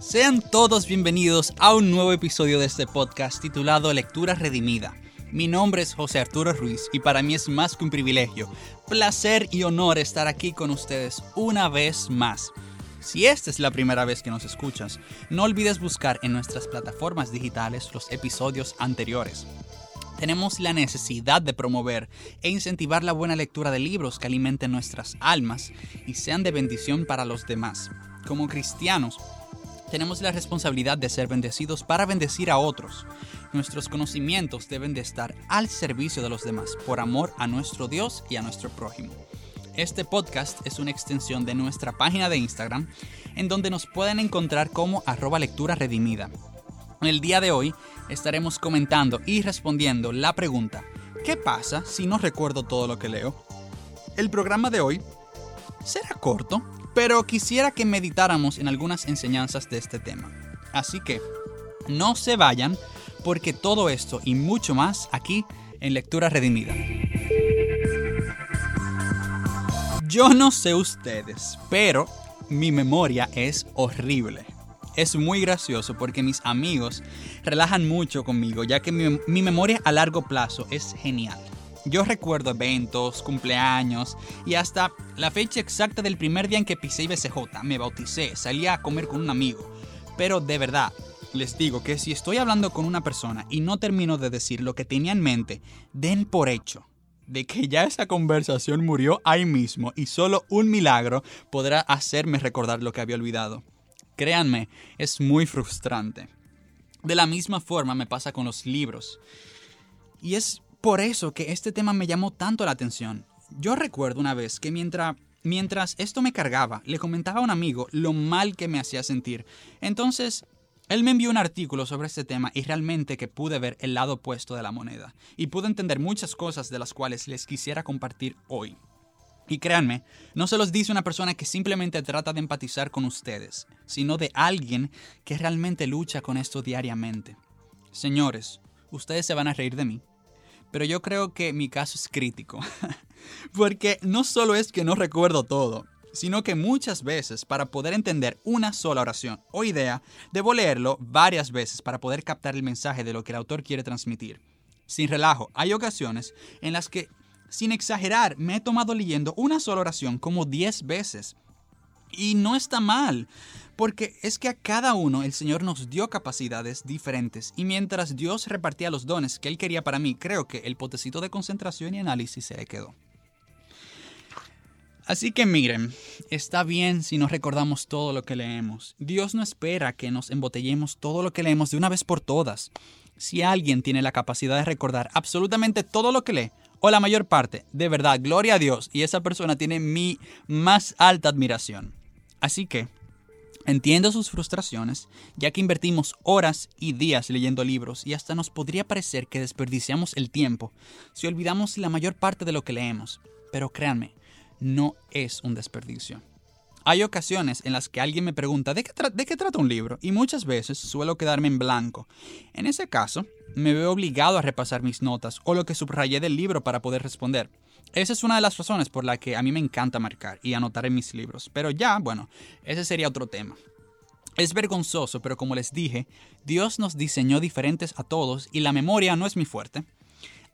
Sean todos bienvenidos a un nuevo episodio de este podcast titulado Lectura Redimida. Mi nombre es José Arturo Ruiz y para mí es más que un privilegio, placer y honor estar aquí con ustedes una vez más. Si esta es la primera vez que nos escuchas, no olvides buscar en nuestras plataformas digitales los episodios anteriores. Tenemos la necesidad de promover e incentivar la buena lectura de libros que alimenten nuestras almas y sean de bendición para los demás. Como cristianos, tenemos la responsabilidad de ser bendecidos para bendecir a otros. Nuestros conocimientos deben de estar al servicio de los demás por amor a nuestro Dios y a nuestro prójimo. Este podcast es una extensión de nuestra página de Instagram en donde nos pueden encontrar como arroba lectura redimida. El día de hoy estaremos comentando y respondiendo la pregunta, ¿qué pasa si no recuerdo todo lo que leo? El programa de hoy será corto, pero quisiera que meditáramos en algunas enseñanzas de este tema. Así que, no se vayan, porque todo esto y mucho más aquí en Lectura Redimida. Yo no sé ustedes, pero mi memoria es horrible. Es muy gracioso porque mis amigos relajan mucho conmigo, ya que mi, memoria a largo plazo es genial. Yo recuerdo eventos, cumpleaños y hasta la fecha exacta del primer día en que pisé IBCJ, me bauticé, salí a comer con un amigo. Pero de verdad, les digo que si estoy hablando con una persona y no termino de decir lo que tenía en mente, den por hecho de que ya esa conversación murió ahí mismo y solo un milagro podrá hacerme recordar lo que había olvidado. Créanme, es muy frustrante. De la misma forma me pasa con los libros. Y es por eso que este tema me llamó tanto la atención. Yo recuerdo una vez que mientras, mientras esto me cargaba, le comentaba a un amigo lo mal que me hacía sentir. Entonces, él me envió un artículo sobre este tema y realmente que pude ver el lado opuesto de la moneda. Y pude entender muchas cosas de las cuales les quisiera compartir hoy. Y créanme, no se los dice una persona que simplemente trata de empatizar con ustedes, sino de alguien que realmente lucha con esto diariamente. Señores, ustedes se van a reír de mí, pero yo creo que mi caso es crítico. Porque no solo es que no recuerdo todo, sino que muchas veces para poder entender una sola oración o idea, debo leerlo varias veces para poder captar el mensaje de lo que el autor quiere transmitir. Sin relajo, hay ocasiones en las que, sin exagerar, me he tomado leyendo una sola oración como 10 veces. Y no está mal, porque es que a cada uno el Señor nos dio capacidades diferentes y mientras Dios repartía los dones que Él quería para mí, creo que el potecito de concentración y análisis se le quedó. Así que miren, está bien si no recordamos todo lo que leemos. Dios no espera que nos embotellemos todo lo que leemos de una vez por todas. Si alguien tiene la capacidad de recordar absolutamente todo lo que lee, o la mayor parte, de verdad, gloria a Dios, y esa persona tiene mi más alta admiración. Así que, entiendo sus frustraciones, ya que invertimos horas y días leyendo libros y hasta nos podría parecer que desperdiciamos el tiempo si olvidamos la mayor parte de lo que leemos. Pero créanme, no es un desperdicio. Hay ocasiones en las que alguien me pregunta ¿de qué, ¿de qué, trata un libro? Y muchas veces suelo quedarme en blanco. En ese caso, me veo obligado a repasar mis notas o lo que subrayé del libro para poder responder. Esa es una de las razones por la que a mí me encanta marcar y anotar en mis libros. Pero ya, bueno, ese sería otro tema. Es vergonzoso, pero como les dije, Dios nos diseñó diferentes a todos y la memoria no es mi fuerte.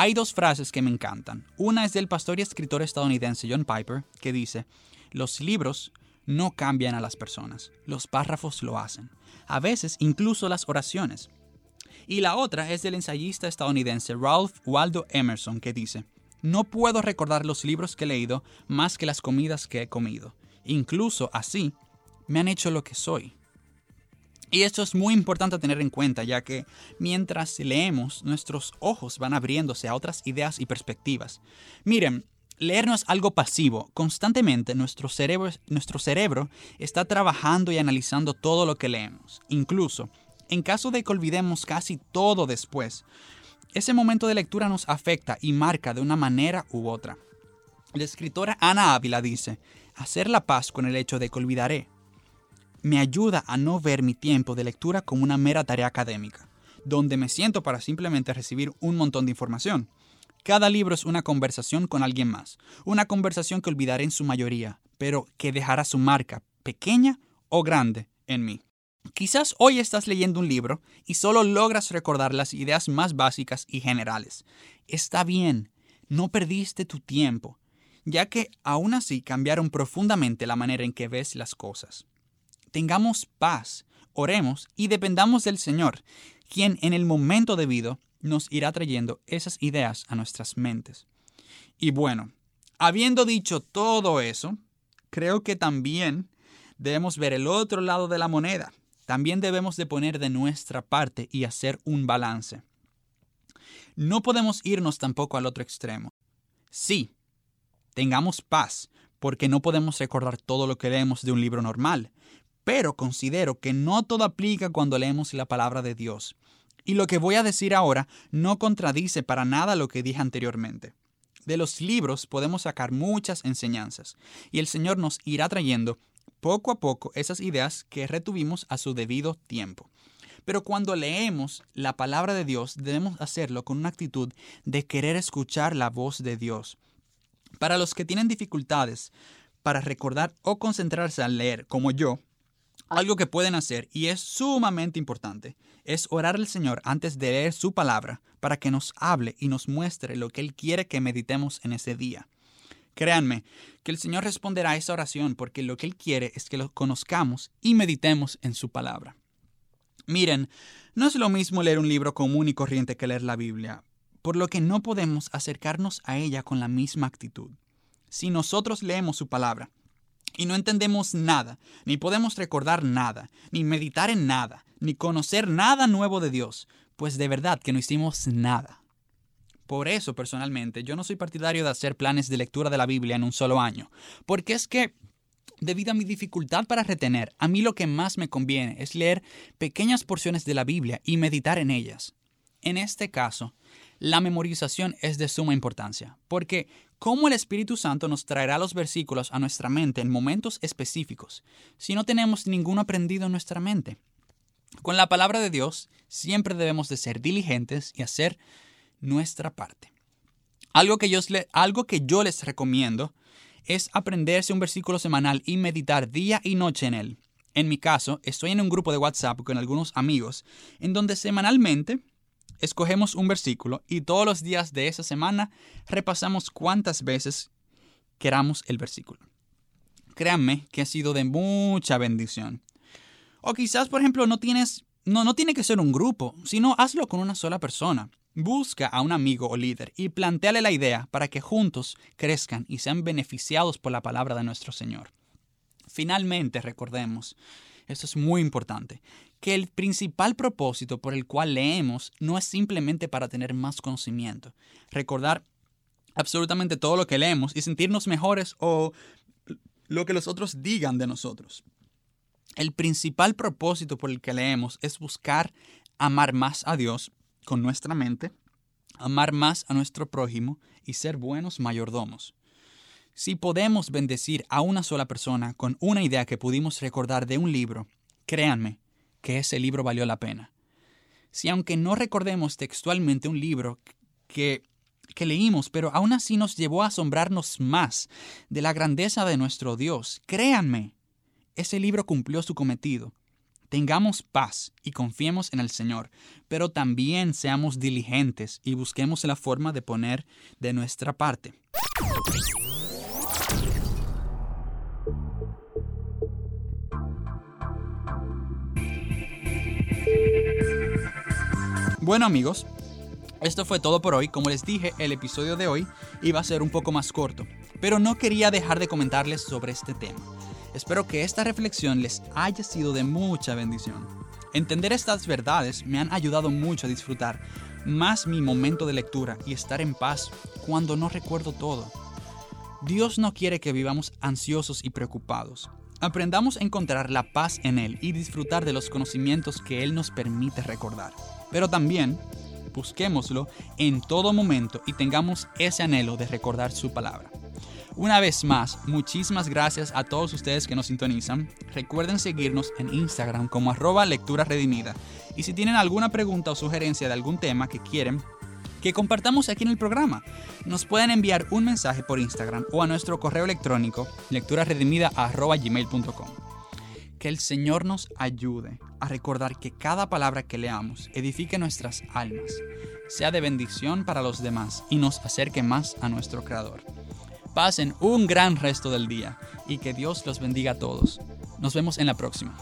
Hay dos frases que me encantan. Una es del pastor y escritor estadounidense John Piper, que dice, los libros no cambian a las personas, los párrafos lo hacen, a veces incluso las oraciones. Y la otra es del ensayista estadounidense Ralph Waldo Emerson, que dice, no puedo recordar los libros que he leído más que las comidas que he comido. Incluso así, me han hecho lo que soy. Y esto es muy importante tener en cuenta, ya que mientras leemos, nuestros ojos van abriéndose a otras ideas y perspectivas. Miren, leer no es algo pasivo. Constantemente nuestro cerebro, nuestro cerebro está trabajando y analizando todo lo que leemos. Incluso, en caso de que olvidemos casi todo después, ese momento de lectura nos afecta y marca de una manera u otra. La escritora Ana Ávila dice, hacer la paz con el hecho de que olvidaré me ayuda a no ver mi tiempo de lectura como una mera tarea académica. donde me siento para simplemente recibir un montón de información. Cada libro es una conversación con alguien más, una conversación que olvidaré en su mayoría, pero que dejará su marca, pequeña o grande, en mí. Quizás hoy estás leyendo un libro y solo logras recordar las ideas más básicas y generales. Está bien, no perdiste tu tiempo, ya que aún así cambiaron profundamente la manera en que ves las cosas. Tengamos paz, oremos y dependamos del Señor, quien en el momento debido nos irá trayendo esas ideas a nuestras mentes. Y bueno, habiendo dicho todo eso, creo que también debemos ver el otro lado de la moneda. También debemos de poner de nuestra parte y hacer un balance. No podemos irnos tampoco al otro extremo. Sí, tengamos paz, porque no podemos recordar todo lo que leemos de un libro normal, pero considero que no todo aplica cuando leemos la palabra de Dios. Y lo que voy a decir ahora no contradice para nada lo que dije anteriormente. De los libros podemos sacar muchas enseñanzas, y el Señor nos irá trayendo poco a poco esas ideas que retuvimos a su debido tiempo. Pero cuando leemos la palabra de Dios debemos hacerlo con una actitud de querer escuchar la voz de Dios. Para los que tienen dificultades para recordar o concentrarse al leer, como yo, algo que pueden hacer y es sumamente importante es orar al Señor antes de leer su palabra para que nos hable y nos muestre lo que Él quiere que meditemos en ese día. Créanme que el Señor responderá a esa oración porque lo que Él quiere es que lo conozcamos y meditemos en su palabra. Miren, no es lo mismo leer un libro común y corriente que leer la Biblia, por lo que no podemos acercarnos a ella con la misma actitud. Si nosotros leemos su palabra y no entendemos nada, ni podemos recordar nada, ni meditar en nada, ni conocer nada nuevo de Dios, pues de verdad que no hicimos nada. Por eso, personalmente, yo no soy partidario de hacer planes de lectura de la Biblia en un solo año, porque es que, debido a mi dificultad para retener, a mí lo que más me conviene es leer pequeñas porciones de la Biblia y meditar en ellas. En este caso, la memorización es de suma importancia, porque ¿cómo el Espíritu Santo nos traerá los versículos a nuestra mente en momentos específicos si no tenemos ninguno aprendido en nuestra mente? Con la palabra de Dios siempre debemos de ser diligentes y hacer nuestra parte. Algo que yo, algo que yo les recomiendo es aprenderse un versículo semanal y meditar día y noche en él. En mi caso, estoy en un grupo de WhatsApp con algunos amigos en donde semanalmente escogemos un versículo y todos los días de esa semana repasamos cuántas veces queramos el versículo. Créanme que ha sido de mucha bendición. O quizás, por ejemplo, no tienes, no, no tiene que ser un grupo, sino hazlo con una sola persona. Busca a un amigo o líder y planteale la idea para que juntos crezcan y sean beneficiados por la palabra de nuestro Señor. Finalmente, recordemos, esto es muy importante, que el principal propósito por el cual leemos no es simplemente para tener más conocimiento, recordar absolutamente todo lo que leemos y sentirnos mejores o lo que los otros digan de nosotros. El principal propósito por el que leemos es buscar amar más a Dios con nuestra mente, amar más a nuestro prójimo y ser buenos mayordomos. Si podemos bendecir a una sola persona con una idea que pudimos recordar de un libro, créanme, que ese libro valió la pena. Si aunque no recordemos textualmente un libro que, que leímos, pero aún así nos llevó a asombrarnos más de la grandeza de nuestro Dios, créanme, ese libro cumplió su cometido. Tengamos paz y confiemos en el Señor, pero también seamos diligentes y busquemos la forma de poner de nuestra parte. Bueno amigos, esto fue todo por hoy. Como les dije, el episodio de hoy iba a ser un poco más corto, pero no quería dejar de comentarles sobre este tema. Espero que esta reflexión les haya sido de mucha bendición. Entender estas verdades me han ayudado mucho a disfrutar más mi momento de lectura y estar en paz cuando no recuerdo todo. Dios no quiere que vivamos ansiosos y preocupados. Aprendamos a encontrar la paz en Él y disfrutar de los conocimientos que Él nos permite recordar. Pero también busquémoslo en todo momento y tengamos ese anhelo de recordar su palabra. Una vez más, muchísimas gracias a todos ustedes que nos sintonizan. Recuerden seguirnos en Instagram como arroba lectura redimida. Y si tienen alguna pregunta o sugerencia de algún tema que quieren que compartamos aquí en el programa, nos pueden enviar un mensaje por Instagram o a nuestro correo electrónico lecturaredimida.gmail.com. Que el Señor nos ayude a recordar que cada palabra que leamos edifique nuestras almas, sea de bendición para los demás y nos acerque más a nuestro Creador. Pasen un gran resto del día y que Dios los bendiga a todos. Nos vemos en la próxima.